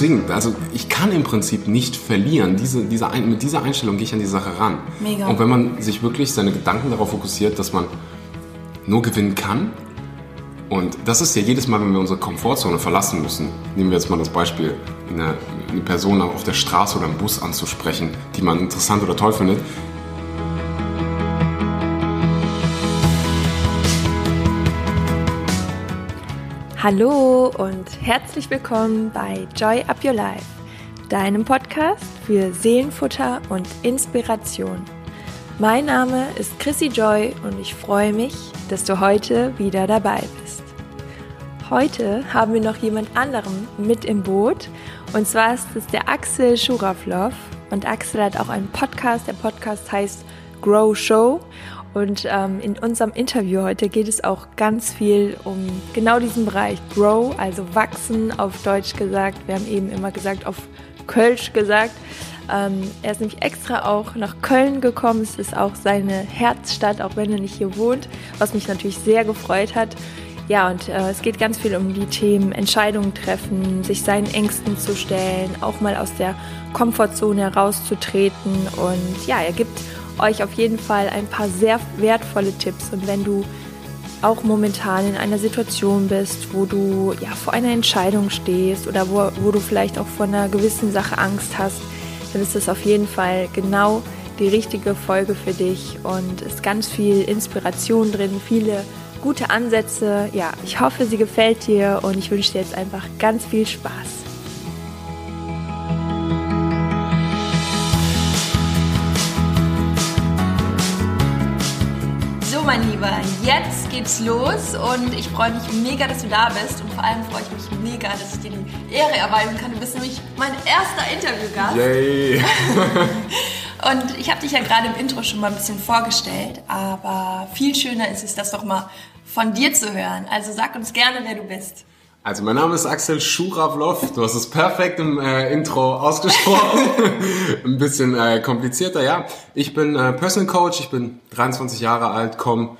Deswegen, also ich kann im Prinzip nicht verlieren. Diese, diese ein, mit dieser Einstellung gehe ich an die Sache ran. Mega. Und wenn man sich wirklich seine Gedanken darauf fokussiert, dass man nur gewinnen kann, und das ist ja jedes Mal, wenn wir unsere Komfortzone verlassen müssen. Nehmen wir jetzt mal das Beispiel, eine, eine Person auf der Straße oder im Bus anzusprechen, die man interessant oder toll findet. Hallo und herzlich willkommen bei Joy Up Your Life, deinem Podcast für Seelenfutter und Inspiration. Mein Name ist Chrissy Joy und ich freue mich, dass du heute wieder dabei bist. Heute haben wir noch jemand anderem mit im Boot und zwar ist es der Axel Schuravlov und Axel hat auch einen Podcast. Der Podcast heißt Grow Show und ähm, in unserem Interview heute geht es auch ganz viel um genau diesen Bereich Grow, also wachsen auf Deutsch gesagt. Wir haben eben immer gesagt auf Kölsch gesagt. Ähm, er ist nämlich extra auch nach Köln gekommen. Es ist auch seine Herzstadt, auch wenn er nicht hier wohnt, was mich natürlich sehr gefreut hat. Ja, und äh, es geht ganz viel um die Themen Entscheidungen treffen, sich seinen Ängsten zu stellen, auch mal aus der Komfortzone herauszutreten. Und ja, er gibt euch auf jeden Fall ein paar sehr wertvolle Tipps. Und wenn du auch momentan in einer Situation bist, wo du ja vor einer Entscheidung stehst oder wo, wo du vielleicht auch vor einer gewissen Sache Angst hast, dann ist das auf jeden Fall genau die richtige Folge für dich und ist ganz viel Inspiration drin, viele gute Ansätze. Ja, ich hoffe, sie gefällt dir und ich wünsche dir jetzt einfach ganz viel Spaß. Lieber, jetzt geht's los und ich freue mich mega, dass du da bist und vor allem freue ich mich mega, dass ich dir die Ehre erweisen kann. Du bist nämlich mein erster Interviewgast. Yay! Und ich habe dich ja gerade im Intro schon mal ein bisschen vorgestellt, aber viel schöner ist es, das doch mal von dir zu hören. Also sag uns gerne, wer du bist. Also mein Name ist Axel Schuravlov. Du hast es perfekt im äh, Intro ausgesprochen. Ein bisschen äh, komplizierter, ja. Ich bin äh, Personal Coach, ich bin 23 Jahre alt, komme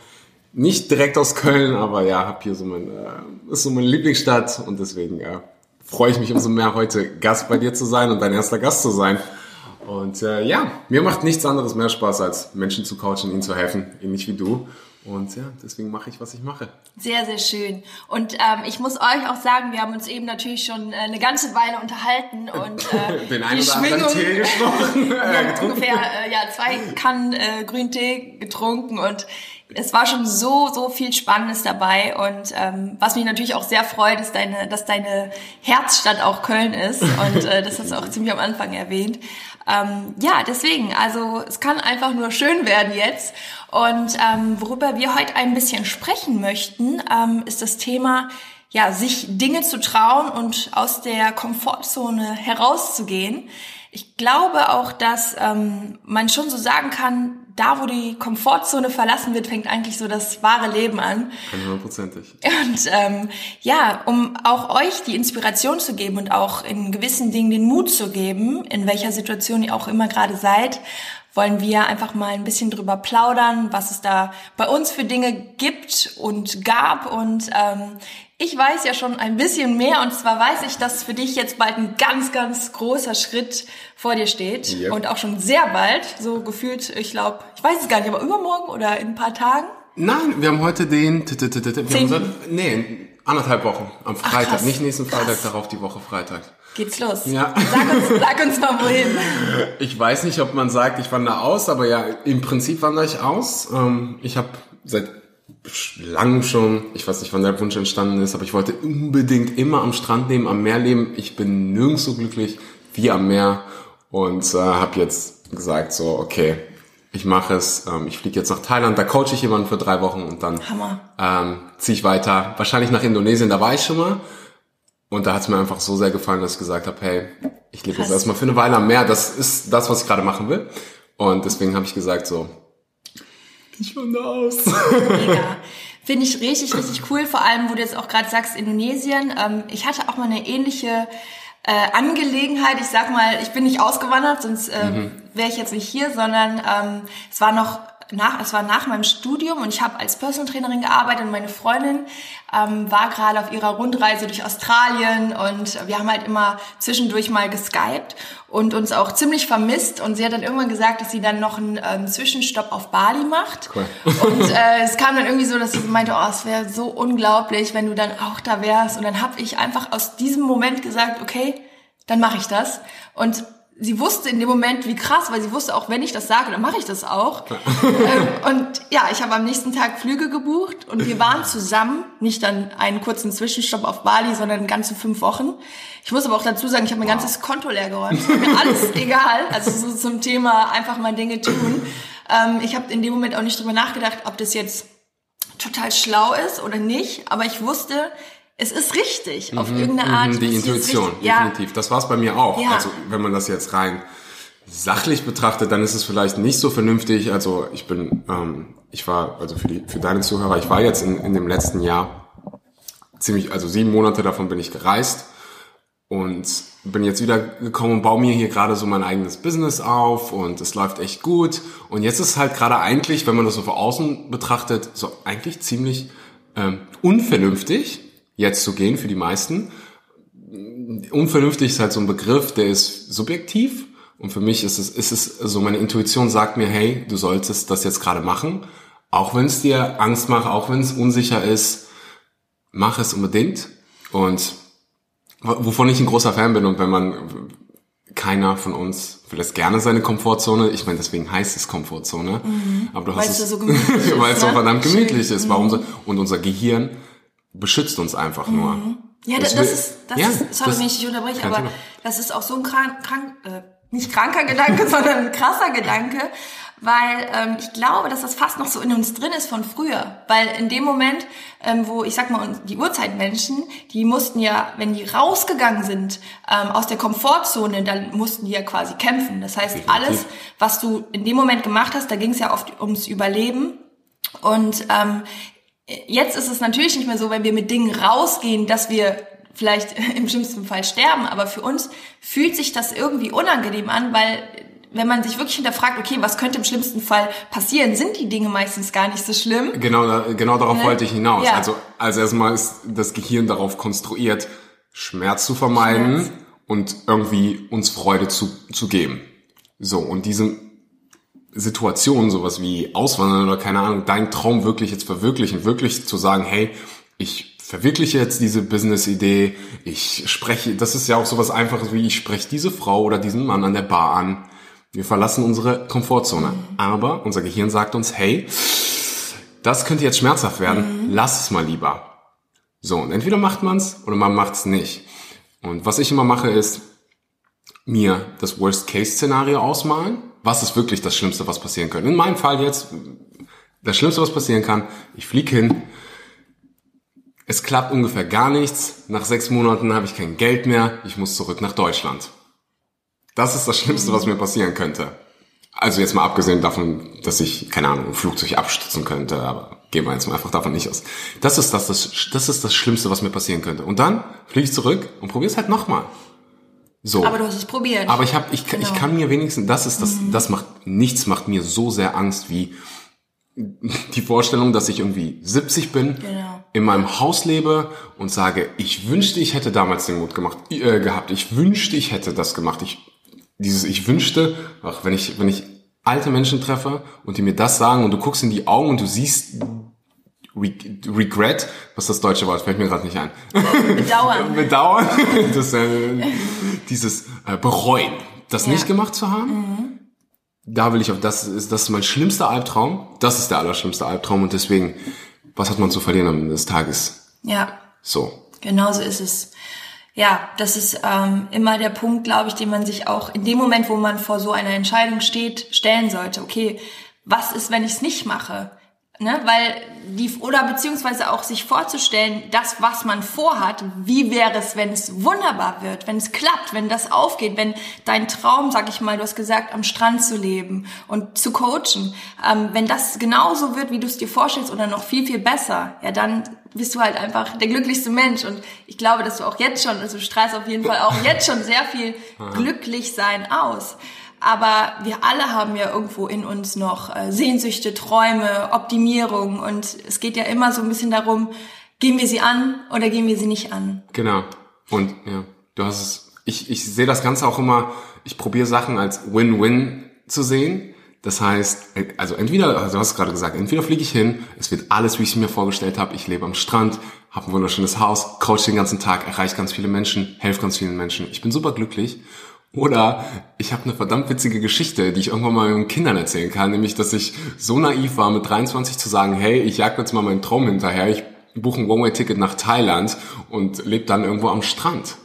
nicht direkt aus Köln, aber ja, habe hier so mein, äh, ist so meine Lieblingsstadt und deswegen äh, freue ich mich umso mehr heute Gast bei dir zu sein und dein erster Gast zu sein. Und äh, ja, mir macht nichts anderes mehr Spaß, als Menschen zu coachen, ihnen zu helfen, ähnlich wie du. Und ja, deswegen mache ich, was ich mache. Sehr, sehr schön. Und ähm, ich muss euch auch sagen, wir haben uns eben natürlich schon äh, eine ganze Weile unterhalten und äh, Den einen oder anderen Tee gesprochen. wir haben ungefähr äh, ja, zwei Kannen äh, Grüntee getrunken und es war schon so, so viel Spannendes dabei und ähm, was mich natürlich auch sehr freut, ist deine, dass deine Herzstadt auch Köln ist und äh, das hast du auch ziemlich am Anfang erwähnt. Ähm, ja, deswegen, also es kann einfach nur schön werden jetzt und ähm, worüber wir heute ein bisschen sprechen möchten, ähm, ist das Thema, ja, sich Dinge zu trauen und aus der Komfortzone herauszugehen. Ich glaube auch, dass ähm, man schon so sagen kann, da wo die Komfortzone verlassen wird, fängt eigentlich so das wahre Leben an. Hundertprozentig. Und ähm, ja, um auch euch die Inspiration zu geben und auch in gewissen Dingen den Mut zu geben, in welcher Situation ihr auch immer gerade seid, wollen wir einfach mal ein bisschen drüber plaudern, was es da bei uns für Dinge gibt und gab. Und ähm, ich weiß ja schon ein bisschen mehr und zwar weiß ich, dass für dich jetzt bald ein ganz, ganz großer Schritt vor dir steht Yep. und auch schon sehr bald, so gefühlt, ich glaube, ich weiß es gar nicht, aber übermorgen oder in ein paar Tagen. Nein, wir haben heute den... Wir haben seit, nee, anderthalb Wochen. Am Freitag. Nicht nächsten Freitag, Krass. darauf die Woche Freitag. Geht's los. Ja. Sag uns, sag uns mal wohin. Ich weiß nicht, ob man sagt, ich wandere aus, aber ja, im Prinzip wandere ich aus. Ähm, ich habe seit langem schon, ich weiß nicht, wann der Wunsch entstanden ist, aber ich wollte unbedingt immer am Strand leben, am Meer leben. Ich bin nirgends so glücklich wie am Meer und äh, habe jetzt gesagt, so, okay, ich mache es. Ähm, ich fliege jetzt nach Thailand, da coache ich jemanden für drei Wochen und dann Hammer. ähm, ziehe ich weiter. Wahrscheinlich nach Indonesien, da war ich schon mal. Und da hat es mir einfach so sehr gefallen, dass ich gesagt habe, hey, ich lebe jetzt erstmal für eine Weile am Meer. Das ist das, was ich gerade machen will. Und deswegen habe ich gesagt so, ich wandere aus. Mega. Finde ich richtig, richtig cool. Vor allem, wo du jetzt auch gerade sagst, Indonesien. Ähm, ich hatte auch mal eine ähnliche äh, Angelegenheit. Ich sag mal, ich bin nicht ausgewandert, sonst ähm, wäre ich jetzt nicht hier, sondern ähm, es war noch nach, es war nach meinem Studium und ich habe als Personal Trainerin gearbeitet und meine Freundin ähm, war gerade auf ihrer Rundreise durch Australien und wir haben halt immer zwischendurch mal geskypt und uns auch ziemlich vermisst. Und sie hat dann irgendwann gesagt, dass sie dann noch einen ähm, Zwischenstopp auf Bali macht. Cool. und äh, es kam dann irgendwie so, dass sie meinte, oh, es wäre so unglaublich, wenn du dann auch da wärst. Und dann habe ich einfach aus diesem Moment gesagt, okay, dann mache ich das. Und sie wusste in dem Moment, wie krass, weil sie wusste auch, wenn ich das sage, dann mache ich das auch. ähm, und ja, ich habe am nächsten Tag Flüge gebucht und wir waren zusammen, nicht dann einen kurzen Zwischenstopp auf Bali, sondern ganze fünf Wochen. Ich muss aber auch dazu sagen, ich habe mein ganzes Konto leer geräumt. mir alles egal. Also so zum Thema einfach mal Dinge tun. Ähm, ich habe in dem Moment auch nicht drüber nachgedacht, ob das jetzt total schlau ist oder nicht. Aber ich wusste, es ist richtig, auf mhm, irgendeine Art. Mhm, die Intuition, definitiv. Ja. Das war es bei mir auch. Ja. Also wenn man das jetzt rein sachlich betrachtet, dann ist es vielleicht nicht so vernünftig. Also ich bin, ähm, ich war, also für die, für deine Zuhörer, ich war jetzt in, in dem letzten Jahr ziemlich, also sieben Monate davon bin ich gereist und bin jetzt wieder gekommen und baue mir hier gerade so mein eigenes Business auf und es läuft echt gut. Und jetzt ist halt gerade eigentlich, wenn man das so von außen betrachtet, so eigentlich ziemlich ähm, unvernünftig jetzt zu gehen für die meisten. Unvernünftig ist halt so ein Begriff, der ist subjektiv. Und für mich ist es, ist es so, meine Intuition sagt mir, hey, du solltest das jetzt gerade machen. Auch wenn es dir Angst macht, auch wenn es unsicher ist, mach es unbedingt. Und wovon ich ein großer Fan bin und wenn man, keiner von uns verlässt gerne seine Komfortzone. Ich meine, deswegen heißt es Komfortzone. Mhm. Aber du hast es, so weil es so ne? verdammt gemütlich Schön. ist. Warum so? Und unser Gehirn beschützt uns einfach mhm. nur. Ja, das, das ist, das ja, ist, sorry, wenn ich dich unterbreche, aber Thema. das ist auch so ein krank, krank äh, nicht kranker Gedanke, sondern ein krasser Gedanke, weil ähm, ich glaube, dass das fast noch so in uns drin ist von früher. Weil in dem Moment, ähm, wo ich sag mal, die Urzeitmenschen, die mussten ja, wenn die rausgegangen sind ähm, aus der Komfortzone, dann mussten die ja quasi kämpfen. Das heißt, alles, was du in dem Moment gemacht hast, da ging es ja oft ums Überleben. Und ähm, Jetzt ist es natürlich nicht mehr so, wenn wir mit Dingen rausgehen, dass wir vielleicht im schlimmsten Fall sterben, aber für uns fühlt sich das irgendwie unangenehm an, weil wenn man sich wirklich hinterfragt, okay, was könnte im schlimmsten Fall passieren, sind die Dinge meistens gar nicht so schlimm. Genau, genau darauf ne? wollte ich hinaus. Ja. Also, also erstmal ist das Gehirn darauf konstruiert, Schmerz zu vermeiden Schmerz. und irgendwie uns Freude zu, zu geben. So, und diesem Situationen, sowas wie Auswandern oder keine Ahnung, deinen Traum wirklich jetzt verwirklichen, wirklich zu sagen, hey, ich verwirkliche jetzt diese Business-Idee, ich spreche, das ist ja auch sowas einfaches wie, ich spreche diese Frau oder diesen Mann an der Bar an. Wir verlassen unsere Komfortzone. Aber unser Gehirn sagt uns, hey, das könnte jetzt schmerzhaft werden, mhm. lass es mal lieber. So, und entweder macht man's oder man macht's nicht. Und was ich immer mache, ist mir das Worst-Case-Szenario ausmalen was ist wirklich das Schlimmste, was passieren könnte. In meinem Fall jetzt, das Schlimmste, was passieren kann, ich fliege hin, es klappt ungefähr gar nichts, nach sechs Monaten habe ich kein Geld mehr, ich muss zurück nach Deutschland. Das ist das Schlimmste, was mir passieren könnte. Also jetzt mal abgesehen davon, dass ich, keine Ahnung, ein Flugzeug abstürzen könnte, aber gehen wir jetzt mal einfach davon nicht aus. Das ist das, das, das ist das Schlimmste, was mir passieren könnte. Und dann fliege ich zurück und probiere es halt nochmal. So. Aber du hast es probiert. Aber ich habe, ich, genau. ich kann mir wenigstens, das ist das, mhm. das macht, nichts macht mir so sehr Angst wie die Vorstellung, dass ich irgendwie 70 bin, genau. in meinem Haus lebe und sage, ich wünschte, ich hätte damals den Mut gemacht, äh, gehabt. Ich wünschte, ich hätte das gemacht. Ich, dieses, ich wünschte, ach, wenn ich, wenn ich alte Menschen treffe und die mir das sagen und du guckst in die Augen und du siehst Regret, was ist das deutsche Wort, fällt mir gerade nicht ein. Bedauern. Bedauern, das, äh, dieses äh, Bereuen, das ja. nicht gemacht zu haben. Mhm. Da will ich auf, das ist, das ist mein schlimmster Albtraum. Das ist der allerschlimmste Albtraum und deswegen, was hat man zu verlieren am Ende des Tages? Ja. So. Genau so ist es. Ja, das ist ähm, immer der Punkt, glaube ich, den man sich auch in dem Moment, wo man vor so einer Entscheidung steht, stellen sollte. Okay, was ist, wenn ich es nicht mache? Ne, weil die, oder beziehungsweise auch sich vorzustellen, das, was man vorhat, wie wäre es, wenn es wunderbar wird, wenn es klappt, wenn das aufgeht, wenn dein Traum, sag ich mal, du hast gesagt, am Strand zu leben und zu coachen, ähm, wenn das genauso wird, wie du es dir vorstellst oder noch viel, viel besser, ja, dann bist du halt einfach der glücklichste Mensch und ich glaube, dass du auch jetzt schon, also du strahlst auf jeden Fall auch jetzt schon sehr viel glücklich sein aus. Aber wir alle haben ja irgendwo in uns noch äh, Sehnsüchte, Träume, Optimierung und es geht ja immer so ein bisschen darum, gehen wir sie an oder gehen wir sie nicht an? Genau. Und ja, du hast es, ich, ich sehe das Ganze auch immer, ich probiere Sachen als Win-Win zu sehen. Das heißt, also entweder, also du hast gerade gesagt, entweder fliege ich hin, es wird alles, wie ich es mir vorgestellt habe, ich lebe am Strand, habe ein wunderschönes Haus, coach den ganzen Tag, erreiche ganz viele Menschen, helfe ganz vielen Menschen, ich bin super glücklich. Oder ich habe eine verdammt witzige Geschichte, die ich irgendwann mal meinen Kindern erzählen kann, nämlich, dass ich so naiv war, mit 23 zu sagen, hey, ich jag jetzt mal meinen Traum hinterher, ich buche ein One-Way-Ticket nach Thailand und lebe dann irgendwo am Strand.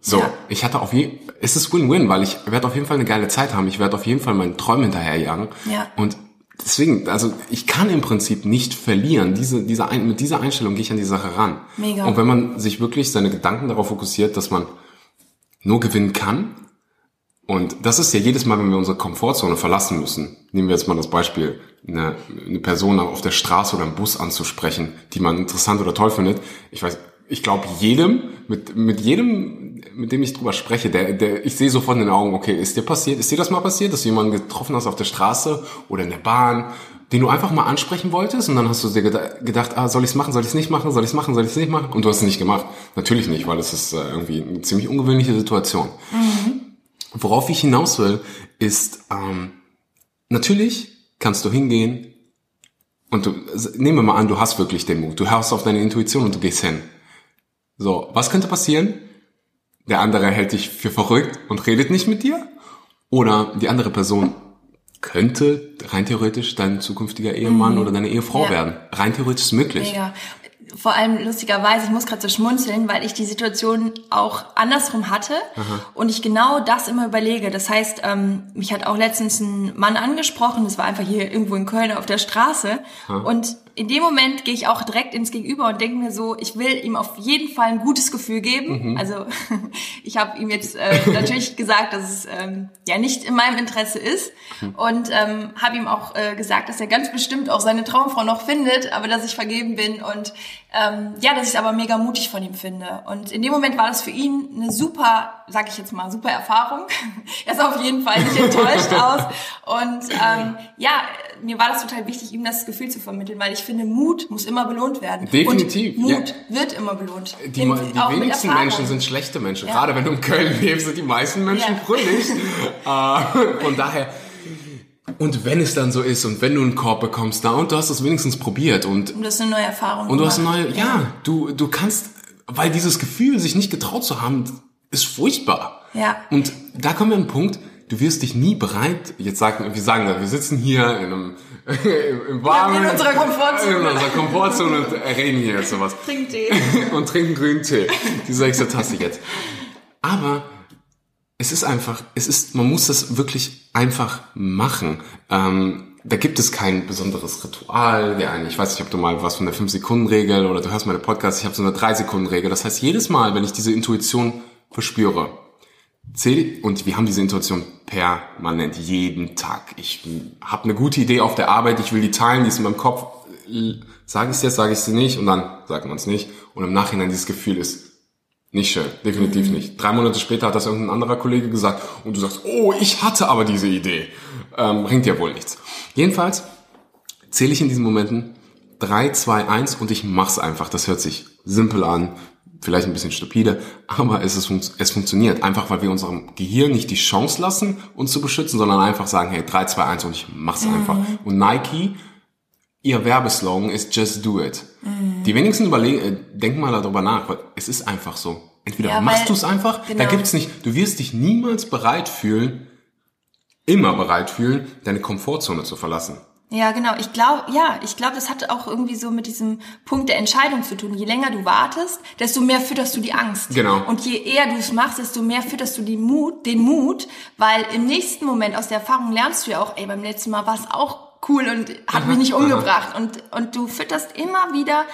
So, ja. ich hatte auf jeden es ist Win-Win, weil ich werde auf jeden Fall eine geile Zeit haben. Ich werde auf jeden Fall meinen Träumen hinterherjagen. Ja. Und deswegen, also ich kann im Prinzip nicht verlieren. Diese, diese ein, mit dieser Einstellung gehe ich an die Sache ran. Mega. Und wenn man sich wirklich seine Gedanken darauf fokussiert, dass man nur gewinnen kann, und das ist ja jedes Mal, wenn wir unsere Komfortzone verlassen müssen. Nehmen wir jetzt mal das Beispiel, eine, eine Person auf der Straße oder im Bus anzusprechen, die man interessant oder toll findet. Ich weiß, ich glaube jedem, mit, mit jedem, mit dem ich drüber spreche, der, der, ich sehe sofort in den Augen, okay, ist dir passiert, ist dir das mal passiert, dass du jemanden getroffen hast auf der Straße oder in der Bahn, den du einfach mal ansprechen wolltest und dann hast du dir gedacht, ah, soll ich es machen, soll ich es nicht machen, soll ich es machen, soll ich es nicht machen? Und du hast es nicht gemacht. Natürlich nicht, weil es ist äh, irgendwie eine ziemlich ungewöhnliche Situation. Mhm. Worauf ich hinaus will, ist, ähm, natürlich kannst du hingehen und du, nehmen wir mal an, du hast wirklich den Mut, du hörst auf deine Intuition und du gehst hin. So, was könnte passieren? Der andere hält dich für verrückt und redet nicht mit dir? Oder die andere Person könnte rein theoretisch dein zukünftiger Ehemann mhm. oder deine Ehefrau ja. werden. Rein theoretisch möglich. Mega vor allem lustigerweise, ich muss gerade so schmunzeln, weil ich die Situation auch andersrum hatte Aha. und ich genau das immer überlege. Das heißt, ähm, mich hat auch letztens ein Mann angesprochen, das war einfach hier irgendwo in Köln auf der Straße Aha. und in dem Moment gehe ich auch direkt ins Gegenüber und denke mir so, ich will ihm auf jeden Fall ein gutes Gefühl geben. Mhm. Also ich habe ihm jetzt äh, natürlich gesagt, dass es ähm, ja nicht in meinem Interesse ist mhm. und ähm, habe ihm auch äh, gesagt, dass er ganz bestimmt auch seine Traumfrau noch findet, aber dass ich vergeben bin und ähm, ja, dass ich es aber mega mutig von ihm finde. Und in dem Moment war das für ihn eine super, sag ich jetzt mal, super Erfahrung. er ist auf jeden Fall nicht enttäuscht aus und ähm, ja, mir war das total wichtig, ihm das Gefühl zu vermitteln, weil ich finde, Mut muss immer belohnt werden. Definitiv. Und Mut ja. wird immer belohnt. Die, Im, die wenigsten Menschen sind schlechte Menschen. Ja. Gerade wenn du in Köln lebst, sind die meisten Menschen ja. fröhlich. äh, von daher, und wenn es dann so ist und wenn du einen Korb bekommst da und du hast es wenigstens probiert und, und du hast eine neue Erfahrung und du hast eine neue, ja, du, du kannst, weil dieses Gefühl, sich nicht getraut zu haben, ist furchtbar. Ja. Und da kommen wir an einen Punkt, du wirst dich nie bereit, jetzt sagen, wir sagen, wir sitzen hier in einem, im warmen, in unserer Komfortzone, in unserer Komfortzone und reden hier jetzt sowas. Trinken Tee. und trinken grünen Tee. Die sechste Tasse jetzt. Aber es ist einfach, es ist, man muss das wirklich einfach machen. Ähm, da gibt es kein besonderes Ritual. Ja, ich weiß nicht, ob du mal was von der 5-Sekunden-Regel oder du hörst meine Podcast, ich habe so eine 3-Sekunden-Regel. Das heißt, jedes Mal, wenn ich diese Intuition verspüre, zähl, und wir haben diese Intuition permanent, jeden Tag. Ich habe eine gute Idee auf der Arbeit, ich will die teilen, die ist in meinem Kopf. Sage ich es jetzt, sage ich sie nicht und dann sagt man es nicht. Und im Nachhinein dieses Gefühl ist nicht schön, definitiv nicht. Drei Monate später hat das irgendein anderer Kollege gesagt und du sagst, oh, ich hatte aber diese Idee. Ähm, bringt ja wohl nichts. Jedenfalls zähle ich in diesen Momenten 3, 2, 1 und ich mach's einfach. Das hört sich simpel an, vielleicht ein bisschen stupide, aber es, ist, es funktioniert. Einfach, weil wir unserem Gehirn nicht die Chance lassen, uns zu beschützen, sondern einfach sagen, hey, 3, 2, 1 und ich mach's mhm. einfach. Und Nike, ihr Werbeslogan ist Just Do It. Mhm. Die wenigsten überlegen, äh, denken mal darüber nach, weil es ist einfach so. Entweder ja, machst du es einfach, genau. da gibt's nicht, du wirst dich niemals bereit fühlen, immer bereit fühlen, deine Komfortzone zu verlassen. Ja, genau. Ich glaube, ja, ich glaube, das hat auch irgendwie so mit diesem Punkt der Entscheidung zu tun. Je länger du wartest, desto mehr fütterst du die Angst. Genau. Und je eher du es machst, desto mehr fütterst du den Mut, den Mut, weil im nächsten Moment aus der Erfahrung lernst du ja auch, ey, beim letzten Mal war es auch cool und hat aha, mich nicht umgebracht. Und, und du fütterst immer wieder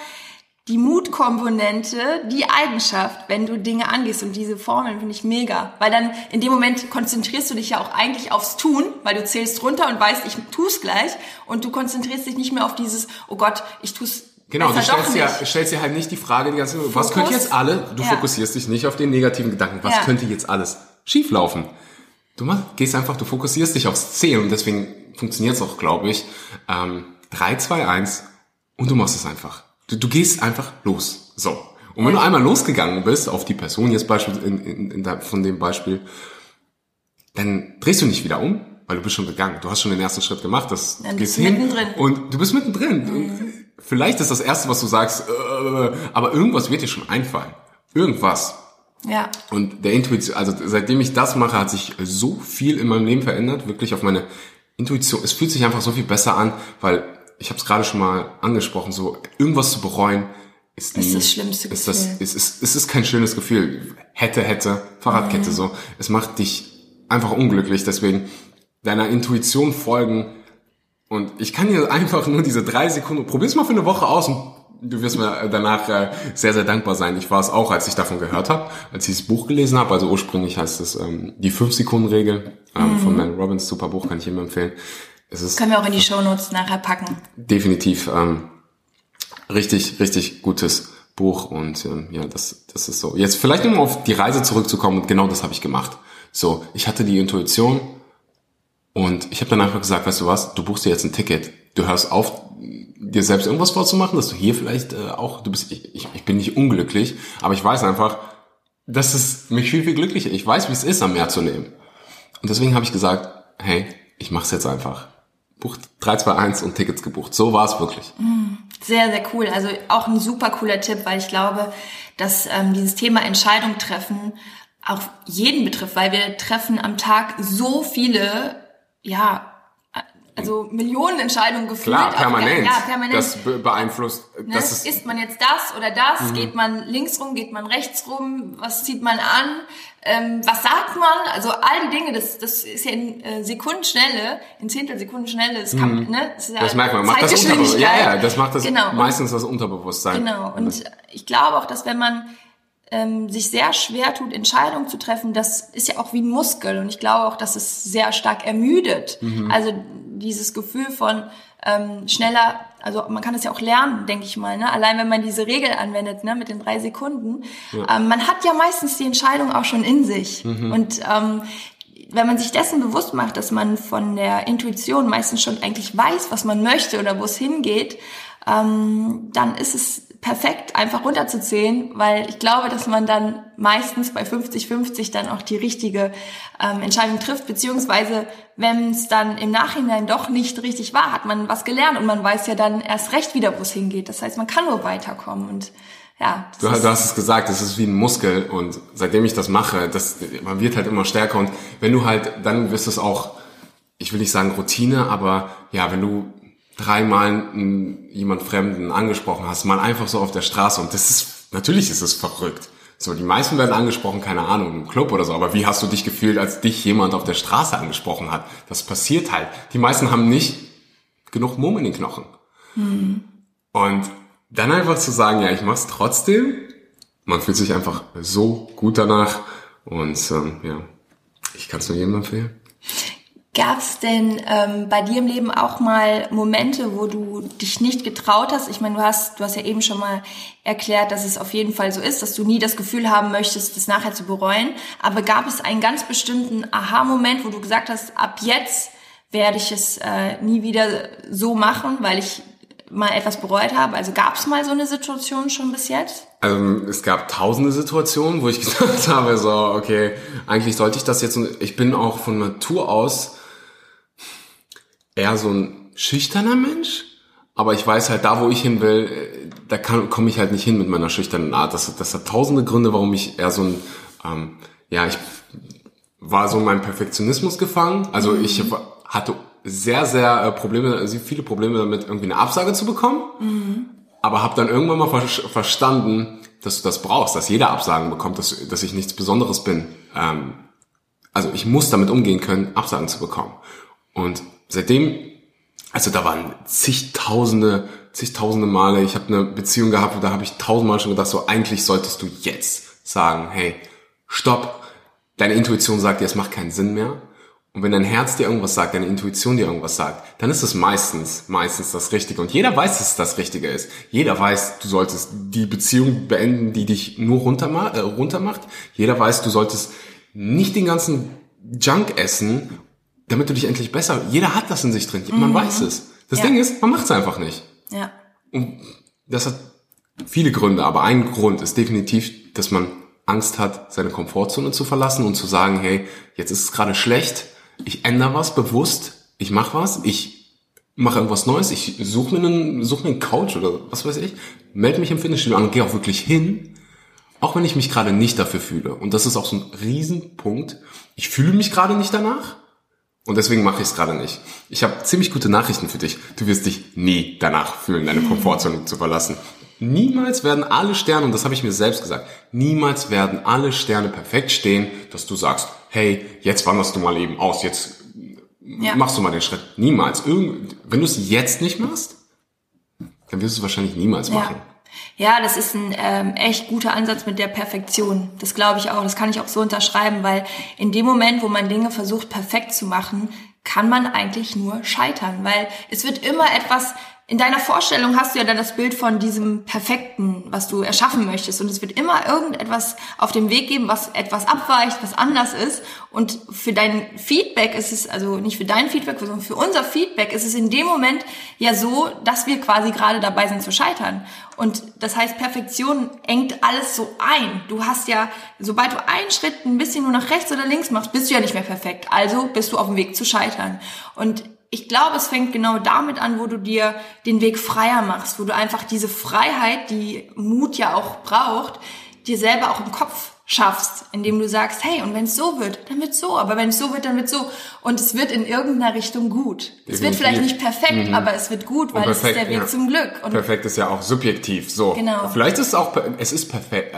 die Mutkomponente, die Eigenschaft, wenn du Dinge angehst. Und diese Formeln finde ich mega. Weil dann in dem Moment konzentrierst du dich ja auch eigentlich aufs Tun, weil du zählst runter und weißt, ich tu's gleich. Und du konzentrierst dich nicht mehr auf dieses, oh Gott, ich tu's Genau, du stellst ja, stellst dir halt nicht die Frage die ganze Zeit, was könnte jetzt alle, du ja. fokussierst dich nicht auf den negativen Gedanken, was ja. könnte jetzt alles schieflaufen? du machst, gehst einfach, du fokussierst dich aufs Ziel und deswegen funktioniert es auch, glaube ich. Ähm, 3, 2, 1 und du machst es einfach. Du, du gehst einfach los. So. Und wenn du einmal losgegangen bist, auf die Person jetzt Beispiel, in, in, in von dem Beispiel, dann drehst du nicht wieder um, weil du bist schon gegangen. Du hast schon den ersten Schritt gemacht, das, du gehst hin mittendrin. und du bist mittendrin. Mhm. Vielleicht ist das Erste, was du sagst, äh, aber irgendwas wird dir schon einfallen. Irgendwas. Ja. Und der Intuition, also seitdem ich das mache, hat sich so viel in meinem Leben verändert, wirklich auf meine Intuition. Es fühlt sich einfach so viel besser an, weil ich habe es gerade schon mal angesprochen, so irgendwas zu bereuen ist, nie, ist das schlimmste Gefühl. Ist das, ist, ist, ist, ist kein schönes Gefühl. Hätte, hätte, Fahrradkette mhm. so. Es macht dich einfach unglücklich, deswegen deiner Intuition folgen. Und ich kann dir einfach nur diese drei Sekunden, probier's mal für eine Woche aus und du wirst mir danach äh, sehr, sehr dankbar sein. Ich war es auch, als ich davon gehört habe, als ich das Buch gelesen habe. Also ursprünglich heißt es ähm, die 5-Sekunden-Regel ähm, mhm. von Mel Robbins. Super Buch, kann ich immer empfehlen. Können wir auch in die Show Notes nachher packen. Definitiv. Ähm, richtig, richtig gutes Buch und ähm, ja, das, das ist so. Jetzt vielleicht um auf die Reise zurückzukommen und genau das habe ich gemacht. So, ich hatte die Intuition und ich habe dann einfach gesagt, weißt du was, du buchst dir jetzt ein Ticket. Du hörst auf, dir selbst irgendwas vorzumachen, dass du hier vielleicht äh, auch, du bist, ich, ich, ich bin nicht unglücklich, aber ich weiß einfach, dass es mich viel, viel glücklicher. Ich weiß, wie es ist, am Meer zu leben. Und deswegen habe ich gesagt, hey, ich mach's jetzt einfach. Bucht 321 und Tickets gebucht. So war es wirklich. Mm, sehr, sehr cool. Also auch ein super cooler Tipp, weil ich glaube, dass ähm, dieses Thema Entscheidung treffen auch jeden betrifft, weil wir treffen am Tag so viele, ja, also Millionen Entscheidungen gefühlt. Klar, permanent. ja, permanent. Das beeinflusst. Ne? Das ist, ist man jetzt das oder das? Mhm. Geht man links rum? Geht man rechts rum? Was zieht man an? Ähm, was sagt man? Also all die Dinge, das, das ist ja in äh, Sekundenschnelle, in Zehntelsekunden Schnelle. Das, kann, mhm. ne? das, ist ja das merkt man. Macht das Unterbewusstsein. Ja, ja, das macht das genau. meistens das Unterbewusstsein. Genau. Und ich glaube auch, dass wenn man ähm, sich sehr schwer tut, Entscheidungen zu treffen, das ist ja auch wie ein Muskel. Und ich glaube auch, dass es sehr stark ermüdet. Mhm. Also dieses Gefühl von ähm, schneller, also man kann es ja auch lernen, denke ich mal, ne? allein wenn man diese Regel anwendet, ne? mit den drei Sekunden. Ja. Ähm, man hat ja meistens die Entscheidung auch schon in sich. Mhm. Und ähm, wenn man sich dessen bewusst macht, dass man von der Intuition meistens schon eigentlich weiß, was man möchte oder wo es hingeht, ähm, dann ist es perfekt einfach runterzuzählen, weil ich glaube, dass man dann meistens bei 50-50 dann auch die richtige ähm, Entscheidung trifft, beziehungsweise wenn es dann im Nachhinein doch nicht richtig war, hat man was gelernt und man weiß ja dann erst recht wieder, wo es hingeht. Das heißt, man kann nur weiterkommen und ja. Du, du, hast es gesagt, es ist wie ein Muskel und seitdem ich das mache, das, man wird halt immer stärker und wenn du halt, dann wirst es auch, ich will nicht sagen Routine, aber ja, wenn du dreimal jemand Fremden angesprochen hast, mal einfach so auf der Straße und das ist, natürlich ist es verrückt. So, die meisten werden angesprochen, keine Ahnung, im Club oder so, aber wie hast du dich gefühlt, als dich jemand auf der Straße angesprochen hat? Das passiert halt. Die meisten haben nicht genug Mumm in den Knochen. Mhm. Und dann einfach zu sagen, ja, ich mach's trotzdem, man fühlt sich einfach so gut danach und ähm, ja, ich kann es nur jedem empfehlen. Gab es denn ähm, bei dir im Leben auch mal Momente, wo du dich nicht getraut hast? Ich meine, du hast, du hast ja eben schon mal erklärt, dass es auf jeden Fall so ist, dass du nie das Gefühl haben möchtest, das nachher zu bereuen. Aber gab es einen ganz bestimmten Aha-Moment, wo du gesagt hast, ab jetzt werde ich es äh, nie wieder so machen, weil ich mal etwas bereut habe? Also gab es mal so eine Situation schon bis jetzt? Ähm, es gab tausende Situationen, wo ich gesagt habe, so, okay, eigentlich sollte ich das jetzt, ich bin auch von Natur aus eher so ein schüchterner Mensch, aber ich weiß halt, da wo ich hin will, äh, da komme ich halt nicht hin mit meiner schüchternen Art. Das, das hat tausende Gründe, warum ich eher so ein, ähm, ja, ich war so in meinem Perfektionismus gefangen. Also mhm. ich hatte sehr, sehr äh, Probleme, also viele Probleme damit, irgendwie eine Absage zu bekommen. Mhm. Aber habe dann irgendwann mal ver verstanden, dass du das brauchst, dass jeder Absagen bekommt, dass, dass ich nichts Besonderes bin. Ähm, also ich muss damit umgehen können, Absagen zu bekommen. Und seitdem, also da waren zigtausende, zigtausende Male, ich habe eine Beziehung gehabt, da habe ich tausendmal schon gedacht, so eigentlich solltest du jetzt sagen, hey, stopp, deine Intuition sagt dir, es macht keinen Sinn mehr. Und wenn dein Herz dir irgendwas sagt, deine Intuition dir irgendwas sagt, dann ist es meistens, meistens das Richtige. Und jeder weiß, dass es das Richtige ist. Jeder weiß, du solltest die Beziehung beenden, die dich nur runtermacht. Äh, runtermacht. Jeder weiß, du solltest nicht den ganzen Junk essen, damit du dich endlich besser. Jeder hat das in sich drin. Man weiß es. Das Ja. Ding ist, man macht es einfach nicht. Ja. Und das hat viele Gründe, aber ein Grund ist definitiv, dass man Angst hat, seine Komfortzone zu verlassen und zu sagen, hey, jetzt ist es gerade schlecht, ich ändere was bewusst, ich mache was, ich mache irgendwas Neues, ich suche mir einen, suche mir einen Couch oder was weiß ich, melde mich im Fitnessstudio an und gehe auch wirklich hin, auch wenn ich mich gerade nicht dafür fühle. Und das ist auch so ein Riesenpunkt. Ich fühle mich gerade nicht danach. Und deswegen mache ich es gerade nicht. Ich habe ziemlich gute Nachrichten für dich. Du wirst dich nie danach fühlen, deine Komfortzone zu verlassen. Niemals werden alle Sterne, und das habe ich mir selbst gesagt, niemals werden alle Sterne perfekt stehen, dass du sagst, hey, jetzt wanderst du mal eben aus, jetzt Ja. machst du mal den Schritt. Niemals. Irgend, wenn du es jetzt nicht machst, dann wirst du es wahrscheinlich niemals machen. Ja, das ist ein ähm, echt guter Ansatz mit der Perfektion. Das glaube ich auch. Das kann ich auch so unterschreiben, weil in dem Moment, wo man Dinge versucht perfekt zu machen, kann man eigentlich nur scheitern, weil es wird immer etwas in deiner Vorstellung hast du ja dann das Bild von diesem Perfekten, was du erschaffen möchtest. Und es wird immer irgendetwas auf dem Weg geben, was etwas abweicht, was anders ist. Und für dein Feedback ist es, also nicht für dein Feedback, sondern für unser Feedback ist es in dem Moment ja so, dass wir quasi gerade dabei sind zu scheitern. Und das heißt, Perfektion engt alles so ein. Du hast ja, sobald du einen Schritt ein bisschen nur nach rechts oder links machst, bist du ja nicht mehr perfekt. Also bist du auf dem Weg zu scheitern. Und ich glaube, es fängt genau damit an, wo du dir den Weg freier machst, wo du einfach diese Freiheit, die Mut ja auch braucht, dir selber auch im Kopf schaffst, indem du sagst, hey, und wenn es so wird, dann wird so, aber wenn es so wird, dann wird so. Und es wird in irgendeiner Richtung gut. Es wird Definitiv. vielleicht nicht perfekt, aber es wird gut, weil es ist der Weg ja. zum Glück. Und Perfekt ist ja auch subjektiv. So. Genau. Vielleicht ist es auch, es ist perfekt.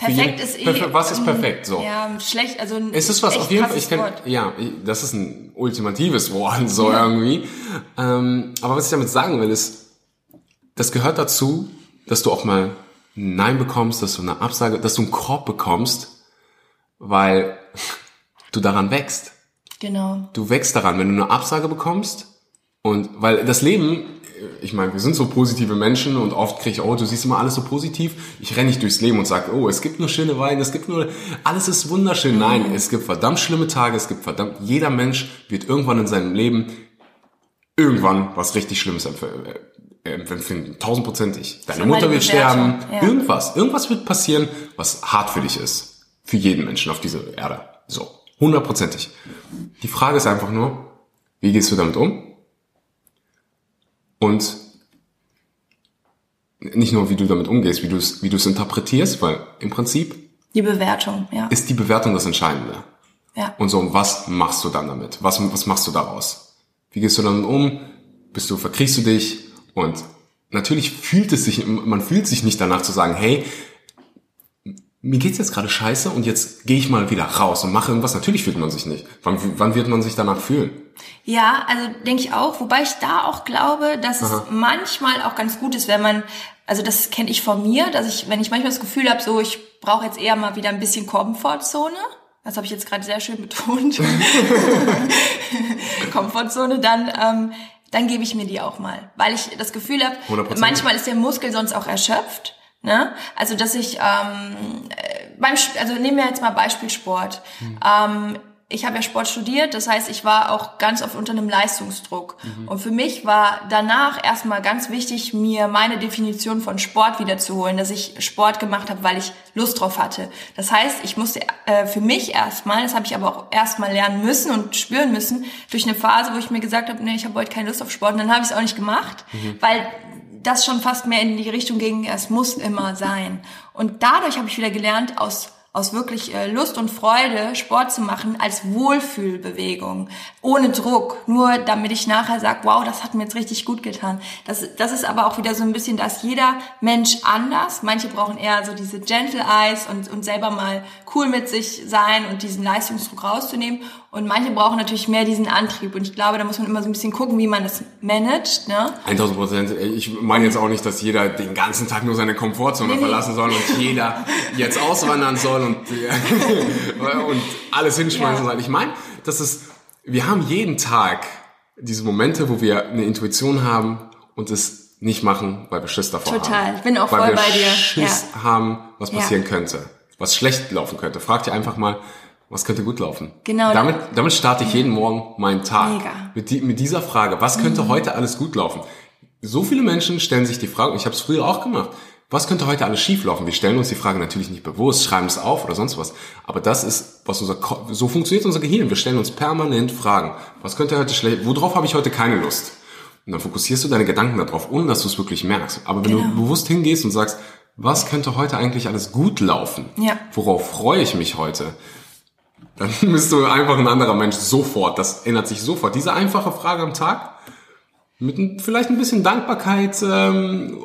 Perfekt ist eh. Was ist perfekt? So. Ja, schlecht, also ein Es ist was auf jeden Fall, ich Wort. ja, ich- das ist ein ultimatives Wort, so irgendwie. Ähm, aber was ich damit sagen will, ist, das gehört dazu, dass du auch mal ein Nein bekommst, dass du eine Absage, dass du einen Korb bekommst, weil du daran wächst. Genau. Du wächst daran, wenn du eine Absage bekommst und weil das Leben, ich meine, wir sind so positive Menschen und oft kriege ich, oh, du siehst immer alles so positiv. Ich renne nicht durchs Leben und sage, oh, es gibt nur schöne Weine, es gibt nur, alles ist wunderschön. Nein, es gibt verdammt schlimme Tage, es gibt verdammt, jeder Mensch wird irgendwann in seinem Leben irgendwann was richtig Schlimmes äh, empfinden. Tausendprozentig. Deine Mutter wird sterben. Ja. Irgendwas. Irgendwas wird passieren, was hart für dich ist. Für jeden Menschen auf dieser Erde. So. Hundertprozentig. Die Frage ist einfach nur, wie gehst du damit um? Und nicht nur, wie du damit umgehst, wie du es, wie du es interpretierst, weil im Prinzip Die Bewertung, ja. ist die Bewertung das Entscheidende. ja. Und so, was machst du dann damit? Was, was machst du daraus? Wie gehst du damit um? Bist du, verkriechst du dich? Und natürlich fühlt es sich, man fühlt sich nicht danach zu sagen, hey, mir geht's jetzt gerade scheiße und jetzt gehe ich mal wieder raus und mache irgendwas. Natürlich fühlt man sich nicht. Wann, wann wird man sich danach fühlen? Ja, also denke ich auch, wobei ich da auch glaube, dass es manchmal auch ganz gut ist, wenn man, also das kenne ich von mir, dass ich, wenn ich manchmal das Gefühl habe, so ich brauche jetzt eher mal wieder ein bisschen Komfortzone, das habe ich jetzt gerade sehr schön betont, Komfortzone, dann ähm, dann gebe ich mir die auch mal, weil ich das Gefühl habe, 100%. manchmal ist der Muskel sonst auch erschöpft. Ne? Also dass ich ähm, äh, beim also nehmen wir jetzt mal Beispiel Sport. Ähm, ich habe ja Sport studiert, das heißt, ich war auch ganz oft unter einem Leistungsdruck. Und für mich war danach erstmal ganz wichtig, mir meine Definition von Sport wiederzuholen, dass ich Sport gemacht habe, weil ich Lust drauf hatte. Das heißt, ich musste äh, für mich erstmal, das habe ich aber auch erstmal lernen müssen und spüren müssen, durch eine Phase, wo ich mir gesagt habe, nee, ich habe heute keine Lust auf Sport, und dann habe ich es auch nicht gemacht, weil das schon fast mehr in die Richtung ging, es muss immer sein. Und dadurch habe ich wieder gelernt, aus aus wirklich äh, Lust und Freude Sport zu machen als Wohlfühlbewegung, ohne Druck, nur damit ich nachher sage, wow, das hat mir jetzt richtig gut getan. Das, das ist aber auch wieder so ein bisschen, dass jeder Mensch anders. Manche brauchen eher so diese Gentle Eyes und, und selber mal cool mit sich sein und diesen Leistungsdruck rauszunehmen. Und manche brauchen natürlich mehr diesen Antrieb. Und ich glaube, da muss man immer so ein bisschen gucken, wie man das managt. Ne? 1000 Prozent. Ich meine jetzt auch nicht, dass jeder den ganzen Tag nur seine Komfortzone Nee, nee. verlassen soll und jeder jetzt auswandern soll und, und alles hinschmeißen Ja. soll. Ich meine, das ist, wir haben jeden Tag diese Momente, wo wir eine Intuition haben und es nicht machen, weil wir Schiss davor haben. Total. Ich bin auch weil voll wir bei dir. Schiss haben, was Ja. passieren könnte, was schlecht laufen könnte. Frag dir einfach mal, was könnte gut laufen? Genau. Damit, damit starte ich jeden Morgen meinen Tag. Mega. Mit, die, mit dieser Frage, was könnte heute alles gut laufen? So viele Menschen stellen sich die Frage, ich habe es früher auch gemacht, was könnte heute alles schief laufen? Wir stellen uns die Frage natürlich nicht bewusst, schreiben es auf oder sonst was. Aber das ist, was unser Ko so funktioniert unser Gehirn. Wir stellen uns permanent Fragen. Was könnte heute schlecht, worauf habe ich heute keine Lust? Und dann fokussierst du deine Gedanken darauf, ohne dass du es wirklich merkst. Aber wenn Genau. du bewusst hingehst und sagst, was könnte heute eigentlich alles gut laufen? Ja. Worauf freue ich mich heute? Dann bist du einfach ein anderer Mensch sofort. Das ändert sich sofort. Diese einfache Frage am Tag mit vielleicht ein bisschen Dankbarkeit ähm,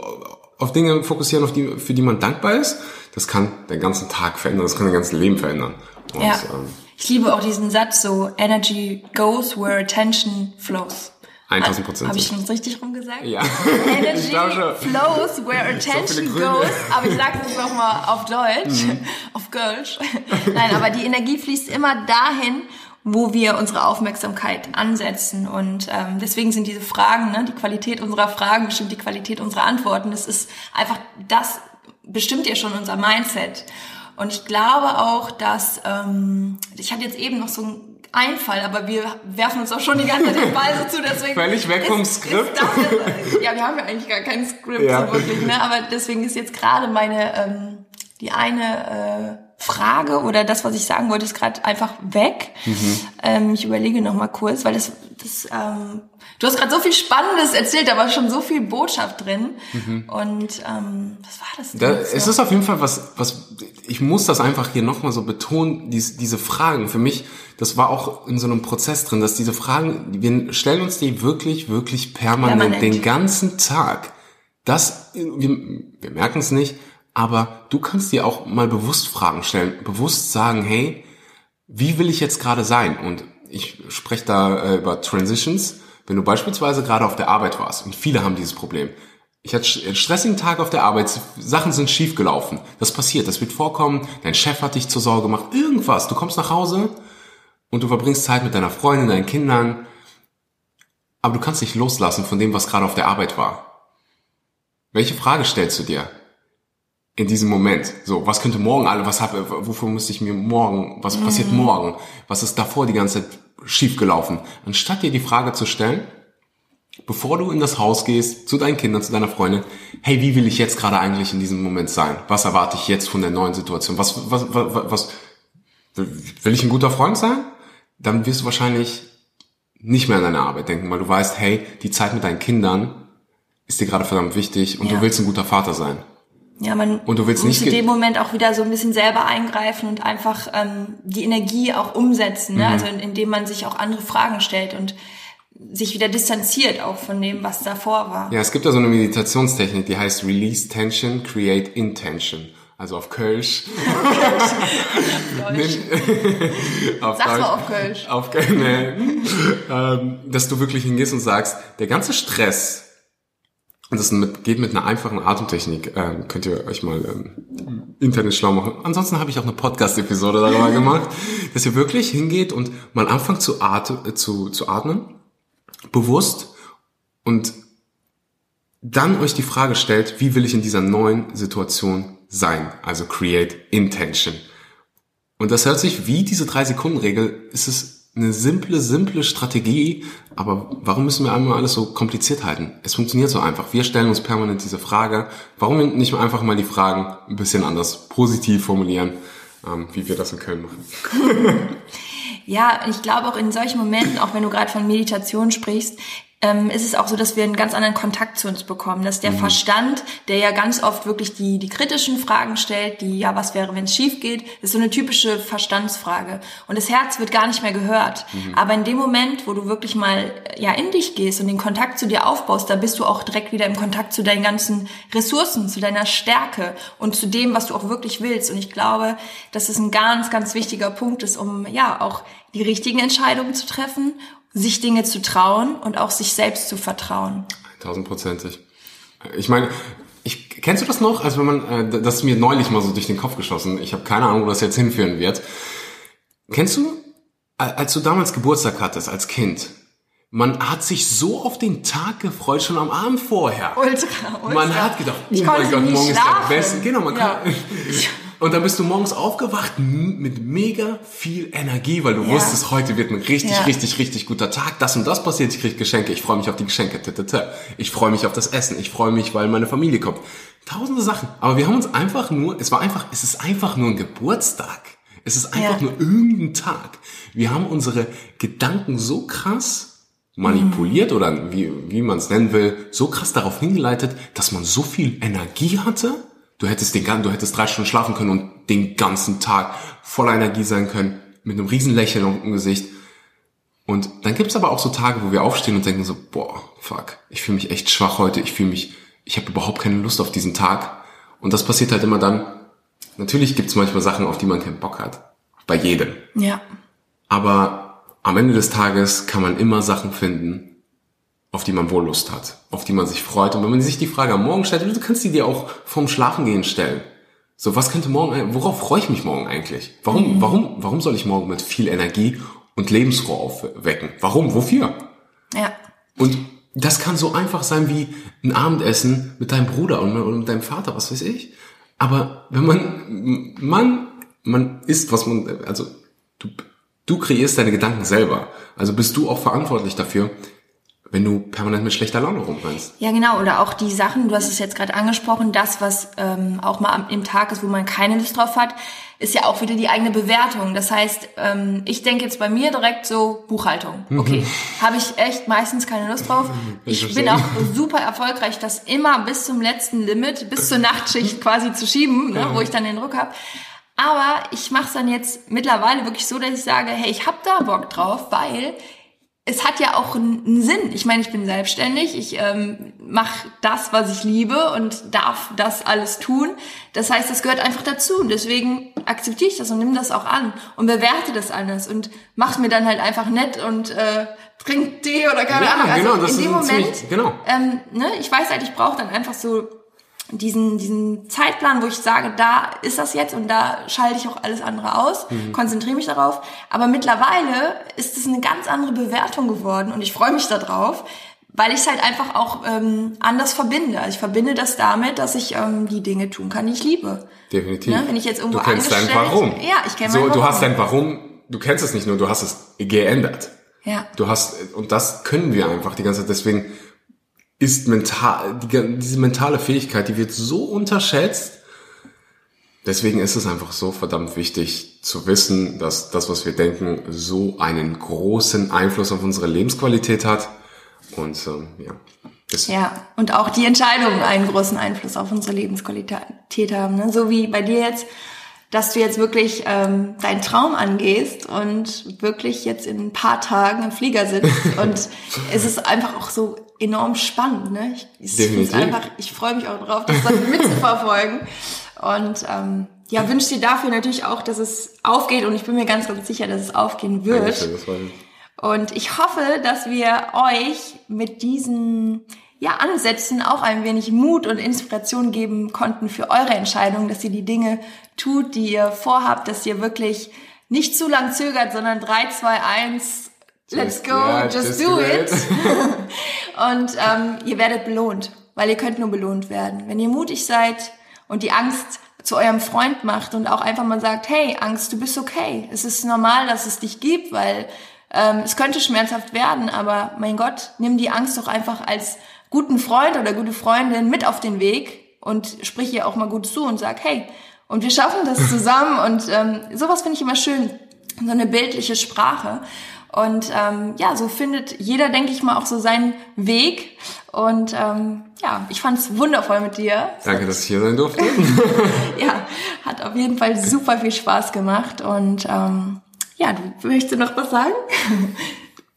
auf Dinge fokussieren, auf die, für die man dankbar ist, das kann den ganzen Tag verändern, das kann dein ganzes Leben verändern. Und, Ja. ähm, Ich liebe auch diesen Satz so, Energy goes where attention flows. 1000 Prozent. Habe ich schon richtig rumgesagt? Ja. Energy flows where attention. Mhm. goes. Aber ich sage es nochmal auf Deutsch, auf Kölsch. Nein, aber die Energie fließt immer dahin, wo wir unsere Aufmerksamkeit ansetzen. Und ähm, deswegen sind diese Fragen, ne, die Qualität unserer Fragen bestimmt die Qualität unserer Antworten. Das ist einfach, das bestimmt ja schon unser Mindset. Und ich glaube auch, dass, ähm, ich hatte jetzt eben noch so einen Einfall, aber wir werfen uns auch schon die ganze Zeit den Ball so zu, deswegen. Völlig weg vom ist- Skript. Ist das ja, wir haben ja eigentlich gar kein Skript Ja. so wirklich, ne? Aber deswegen ist jetzt gerade meine, ähm, die eine äh, Frage oder das, was ich sagen wollte, ist gerade einfach weg. Mhm. Ähm, ich überlege noch mal kurz, weil das, das ähm, du hast gerade so viel Spannendes erzählt, da war schon so viel Botschaft drin. Und ähm, was war das? denn Mhm. Da, es ist auf jeden Fall was, was ich muss das einfach hier nochmal so betonen, dies, diese Fragen. Für mich, das war auch in so einem Prozess drin, dass diese Fragen, wir stellen uns die wirklich, wirklich permanent, Permanent. den ganzen Tag. Das, wir, wir merken es nicht, aber du kannst dir auch mal bewusst Fragen stellen, bewusst sagen, hey, wie will ich jetzt gerade sein? Und ich spreche da äh, über Transitions. Wenn du beispielsweise gerade auf der Arbeit warst, und viele haben dieses Problem. Ich hatte einen stressigen Tag auf der Arbeit, Sachen sind schief gelaufen. Das passiert, das wird vorkommen, dein Chef hat dich zur Sau gemacht, irgendwas. Du kommst nach Hause und du verbringst Zeit mit deiner Freundin, deinen Kindern, aber du kannst nicht loslassen von dem, was gerade auf der Arbeit war. Welche Frage stellst du dir? in diesem Moment. So, was könnte morgen alle, was hab, wofür müsste ich mir morgen, was passiert morgen? Was ist davor die ganze Zeit schiefgelaufen? Anstatt dir die Frage zu stellen, bevor du in das Haus gehst, zu deinen Kindern, zu deiner Freundin, hey, wie will ich jetzt gerade eigentlich in diesem Moment sein? Was erwarte ich jetzt von der neuen Situation? Was, was, was, was will ich ein guter Freund sein? Dann wirst du wahrscheinlich nicht mehr an deine Arbeit denken, weil du weißt, hey, die Zeit mit deinen Kindern ist dir gerade verdammt wichtig und Ja. du willst ein guter Vater sein. Ja, man Und du willst muss nicht in dem Moment auch wieder so ein bisschen selber eingreifen und einfach ähm, die Energie auch umsetzen, Mhm. ne? also in- indem man sich auch andere Fragen stellt und sich wieder distanziert auch von dem, was davor war. Ja, es gibt da so eine Meditationstechnik, die heißt Release Tension, Create Intention. Also auf Kölsch. Deutsch. auf mal Deutsch. auf Kölsch. Auf Kölsch. Nee. ähm, dass du wirklich hingehst und sagst, der ganze Stress, und das mit, geht mit einer einfachen Atemtechnik, ähm, könnt ihr euch mal ähm, Internet schlau machen. Ansonsten habe ich auch eine Podcast-Episode darüber gemacht, dass ihr wirklich hingeht und mal anfangt zu, atmen, äh, zu, zu atmen, bewusst und dann euch die Frage stellt, wie will ich in dieser neuen Situation sein? Also create intention. Und das hört sich wie diese drei Sekunden Regel. Es ist eine simple, simple Strategie. Aber warum müssen wir einmal alles so kompliziert halten? Es funktioniert so einfach. Wir stellen uns permanent diese Frage. Warum nicht einfach mal die Fragen ein bisschen anders positiv formulieren, ähm, wie wir das in Köln machen? Ja, ich glaube auch in solchen Momenten, auch wenn du gerade von Meditation sprichst, ähm, ist es auch so, dass wir einen ganz anderen Kontakt zu uns bekommen. Dass der Verstand, der ja ganz oft wirklich die, die kritischen Fragen stellt, die, ja, was wäre, wenn es schief geht, ist so eine typische Verstandsfrage. Und das Herz wird gar nicht mehr gehört. Aber in dem Moment, wo du wirklich mal ja in dich gehst und den Kontakt zu dir aufbaust, da bist du auch direkt wieder im Kontakt zu deinen ganzen Ressourcen, zu deiner Stärke und zu dem, was du auch wirklich willst. Und ich glaube, dass es ein ganz, ganz wichtiger Punkt ist, um ja auch die richtigen Entscheidungen zu treffen, sich Dinge zu trauen und auch sich selbst zu vertrauen. Tausendprozentig. Ich meine, ich, kennst du das noch? Also wenn man, äh, das ist mir neulich mal so durch den Kopf geschossen. Ich habe keine Ahnung, wo das jetzt hinführen wird. Kennst du, als du damals Geburtstag hattest als Kind, man hat sich so auf den Tag gefreut, schon am Abend vorher. Ultra, ultra. Man hat gedacht, oh Ich mein konnte Gott, morgen ist schlafen. der beste. Genau, man Ja. kann, Und dann bist du morgens aufgewacht mit mega viel Energie, weil du ja. wusstest, heute wird ein richtig, ja. richtig, richtig guter Tag. Das und das passiert, ich krieg Geschenke, ich freue mich auf die Geschenke. Ich freue mich auf das Essen, ich freue mich, weil meine Familie kommt. Tausende Sachen. Aber wir haben uns einfach nur, es war einfach, es ist einfach nur ein Geburtstag. Es ist einfach ja. nur irgendein Tag. Wir haben unsere Gedanken so krass manipuliert mhm. oder wie, wie man es nennen will, so krass darauf hingeleitet, dass man so viel Energie hatte. Du hättest den du hättest drei Stunden schlafen können und den ganzen Tag voller Energie sein können, mit einem riesen Lächeln auf dem Gesicht. Und dann gibt's aber auch so Tage, wo wir aufstehen und denken so, boah, fuck, ich fühle mich echt schwach heute, ich fühle mich, ich habe überhaupt keine Lust auf diesen Tag. Und das passiert halt immer dann, Natürlich gibt es manchmal Sachen, auf die man keinen Bock hat. Bei jedem. Ja. Aber am Ende des Tages kann man immer Sachen finden, auf die man wohl Lust hat, auf die man sich freut. Und wenn man sich die Frage am Morgen stellt, du kannst die dir auch vorm Schlafengehen stellen. So, was könnte morgen, worauf freue ich mich morgen eigentlich? Warum, mhm. warum, warum soll ich morgen mit viel Energie und Lebensruhe aufwecken? Warum? Wofür? Ja. Und das kann so einfach sein wie ein Abendessen mit deinem Bruder oder mit deinem Vater, was weiß ich. Aber wenn man, man, man ist, was man, also du, du kreierst deine Gedanken selber. Also bist du auch verantwortlich dafür, wenn du permanent mit schlechter Laune rumrennst. Ja, genau. Oder auch die Sachen, du hast es jetzt gerade angesprochen, das, was ähm, auch mal im Tag ist, wo man keine Lust drauf hat, ist ja auch wieder die eigene Bewertung. Das heißt, ähm, ich denke jetzt bei mir direkt so Buchhaltung. Mhm. Okay, habe ich echt meistens keine Lust drauf. Ich bin auch super erfolgreich, das immer bis zum letzten Limit, bis zur Nachtschicht quasi zu schieben, ne, wo ich dann den Druck habe. Aber ich mache es dann jetzt mittlerweile wirklich so, dass ich sage, hey, ich hab da Bock drauf, weil es hat ja auch einen Sinn. Ich meine, ich bin selbstständig, ich ähm, mache das, was ich liebe und darf das alles tun. Das heißt, das gehört einfach dazu und deswegen akzeptiere ich das und nehme das auch an und bewerte das alles und mach mir dann halt einfach nett und äh, trink Tee oder keine ja, Ahnung. Also genau, in dem Moment, ziemlich, genau. ähm, ne, ich weiß halt, ich brauche dann einfach so diesen, diesen Zeitplan, wo ich sage, da ist das jetzt und da schalte ich auch alles andere aus, mhm. konzentriere mich darauf. Aber mittlerweile ist es eine ganz andere Bewertung geworden und ich freue mich darauf, weil ich es halt einfach auch ähm, anders verbinde. Also ich verbinde das damit, dass ich ähm, die Dinge tun kann, die ich liebe. Definitiv. Ne? Wenn ich jetzt irgendwo du kennst dein Warum. Ja, ich kenne so, mein Warum. Du hast dein Warum, du kennst es nicht nur, du hast es geändert. Ja. Du hast, und das können wir einfach die ganze Zeit. Deswegen ist mental, die, diese mentale Fähigkeit, die wird so unterschätzt. Deswegen ist es einfach so verdammt wichtig zu wissen, dass das, was wir denken, so einen großen Einfluss auf unsere Lebensqualität hat. Und ähm, ja. Ja, und auch die Entscheidungen einen großen Einfluss auf unsere Lebensqualität haben. Ne? So wie bei dir jetzt, dass du jetzt wirklich ähm, deinen Traum angehst und wirklich jetzt in ein paar Tagen im Flieger sitzt. und es ist einfach auch so enorm spannend. Ne? Ich, ich, einfach, ich freue mich auch drauf, das dann mitzuverfolgen. Und ähm, ja, wünsche dir dafür natürlich auch, dass es aufgeht und ich bin mir ganz, ganz sicher, dass es aufgehen wird. Und ich hoffe, dass wir euch mit diesen ja, Ansätzen auch ein wenig Mut und Inspiration geben konnten für eure Entscheidung, dass ihr die Dinge tut, die ihr vorhabt, dass ihr wirklich nicht zu lang zögert, sondern 3, 2, 1 Let's go, yeah, just, just, do, it. it. und ähm, ihr werdet belohnt, weil ihr könnt nur belohnt werden. Wenn ihr mutig seid und die Angst zu eurem Freund macht und auch einfach mal sagt, hey, Angst, du bist okay. Es ist normal, dass es dich gibt, weil ähm, es könnte schmerzhaft werden, aber mein Gott, nimm die Angst doch einfach als guten Freund oder gute Freundin mit auf den Weg und sprich ihr auch mal gut zu und sag, hey, und wir schaffen das zusammen und ähm, sowas finde ich immer schön, so eine bildliche Sprache. Und ähm, ja, so findet jeder, denke ich mal, auch so seinen Weg. Und ähm, ja, ich fand es wundervoll mit dir. Danke, dass ich hier sein durfte. ja, hat auf jeden Fall super viel Spaß gemacht. Und ähm, ja, du möchtest noch was sagen?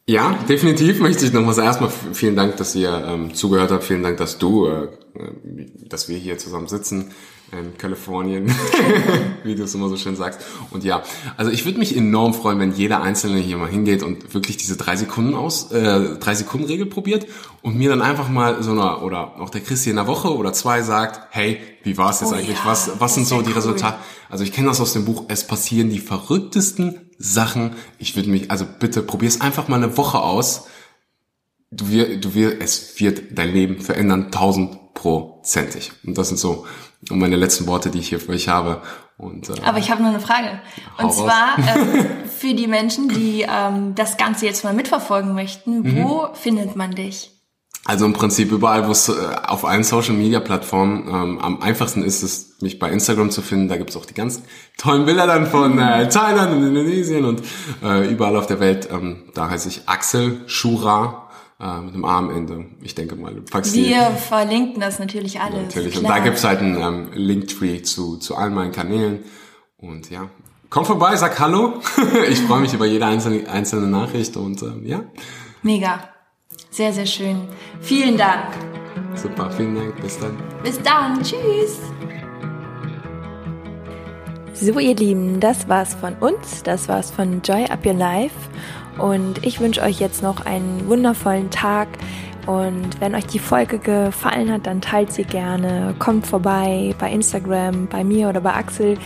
Ja, definitiv möchte ich nochmal sagen. Erstmal vielen Dank, dass ihr ähm, zugehört habt. Vielen Dank, dass du, äh, äh dass wir hier zusammen sitzen in Kalifornien, wie du es immer so schön sagst. Und ja, also ich würde mich enorm freuen, wenn jeder Einzelne hier mal hingeht und wirklich diese drei Sekunden aus, äh, drei Sekunden Regel probiert und mir dann einfach mal so einer, oder auch der Christi in einer Woche oder zwei sagt, hey, wie war es jetzt oh eigentlich? Ja, was, was sind so die cool. Resultate? Also ich kenne das aus dem Buch, es passieren die verrücktesten Sachen. Ich würde mich, also bitte probier's einfach mal eine Woche aus. Du wirst, du wirst, es wird dein Leben verändern, tausendprozentig. Und das sind so und meine letzten Worte, die ich hier für euch habe. Und, äh, Aber ich habe nur eine Frage. Und zwar äh, für die Menschen, die ähm, das Ganze jetzt mal mitverfolgen möchten, mhm. wo findet man dich? Also im Prinzip überall, wo es äh, auf allen Social Media Plattformen ähm, am einfachsten ist, es mich bei Instagram zu finden. Da gibt's auch die ganz tollen Bilder dann von äh, Thailand und Indonesien und äh, überall auf der Welt. Ähm, da heiße ich Axel Shura äh, mit dem A am Ende. Ich denke mal, du packst Wir die, verlinken das natürlich alles. Natürlich. Klar. Und da gibt's halt einen ähm, Linktree zu, zu allen meinen Kanälen. Und ja, komm vorbei, sag Hallo. ich freue mich über jede einzelne, einzelne Nachricht und ähm, ja. Mega. Sehr, sehr schön. Vielen Dank. Super, vielen Dank. Bis dann. Bis dann. Tschüss. So, ihr Lieben, das war's von uns. Das war's von Joy Up Your Life. Und ich wünsche euch jetzt noch einen wundervollen Tag. Und wenn euch die Folge gefallen hat, dann teilt sie gerne. Kommt vorbei bei Instagram, bei mir oder bei Axel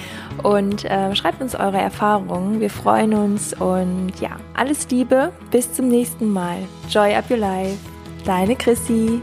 und äh, schreibt uns eure Erfahrungen. Wir freuen uns und ja, alles Liebe. Bis zum nächsten Mal. Joy up your life. Deine Chrissy.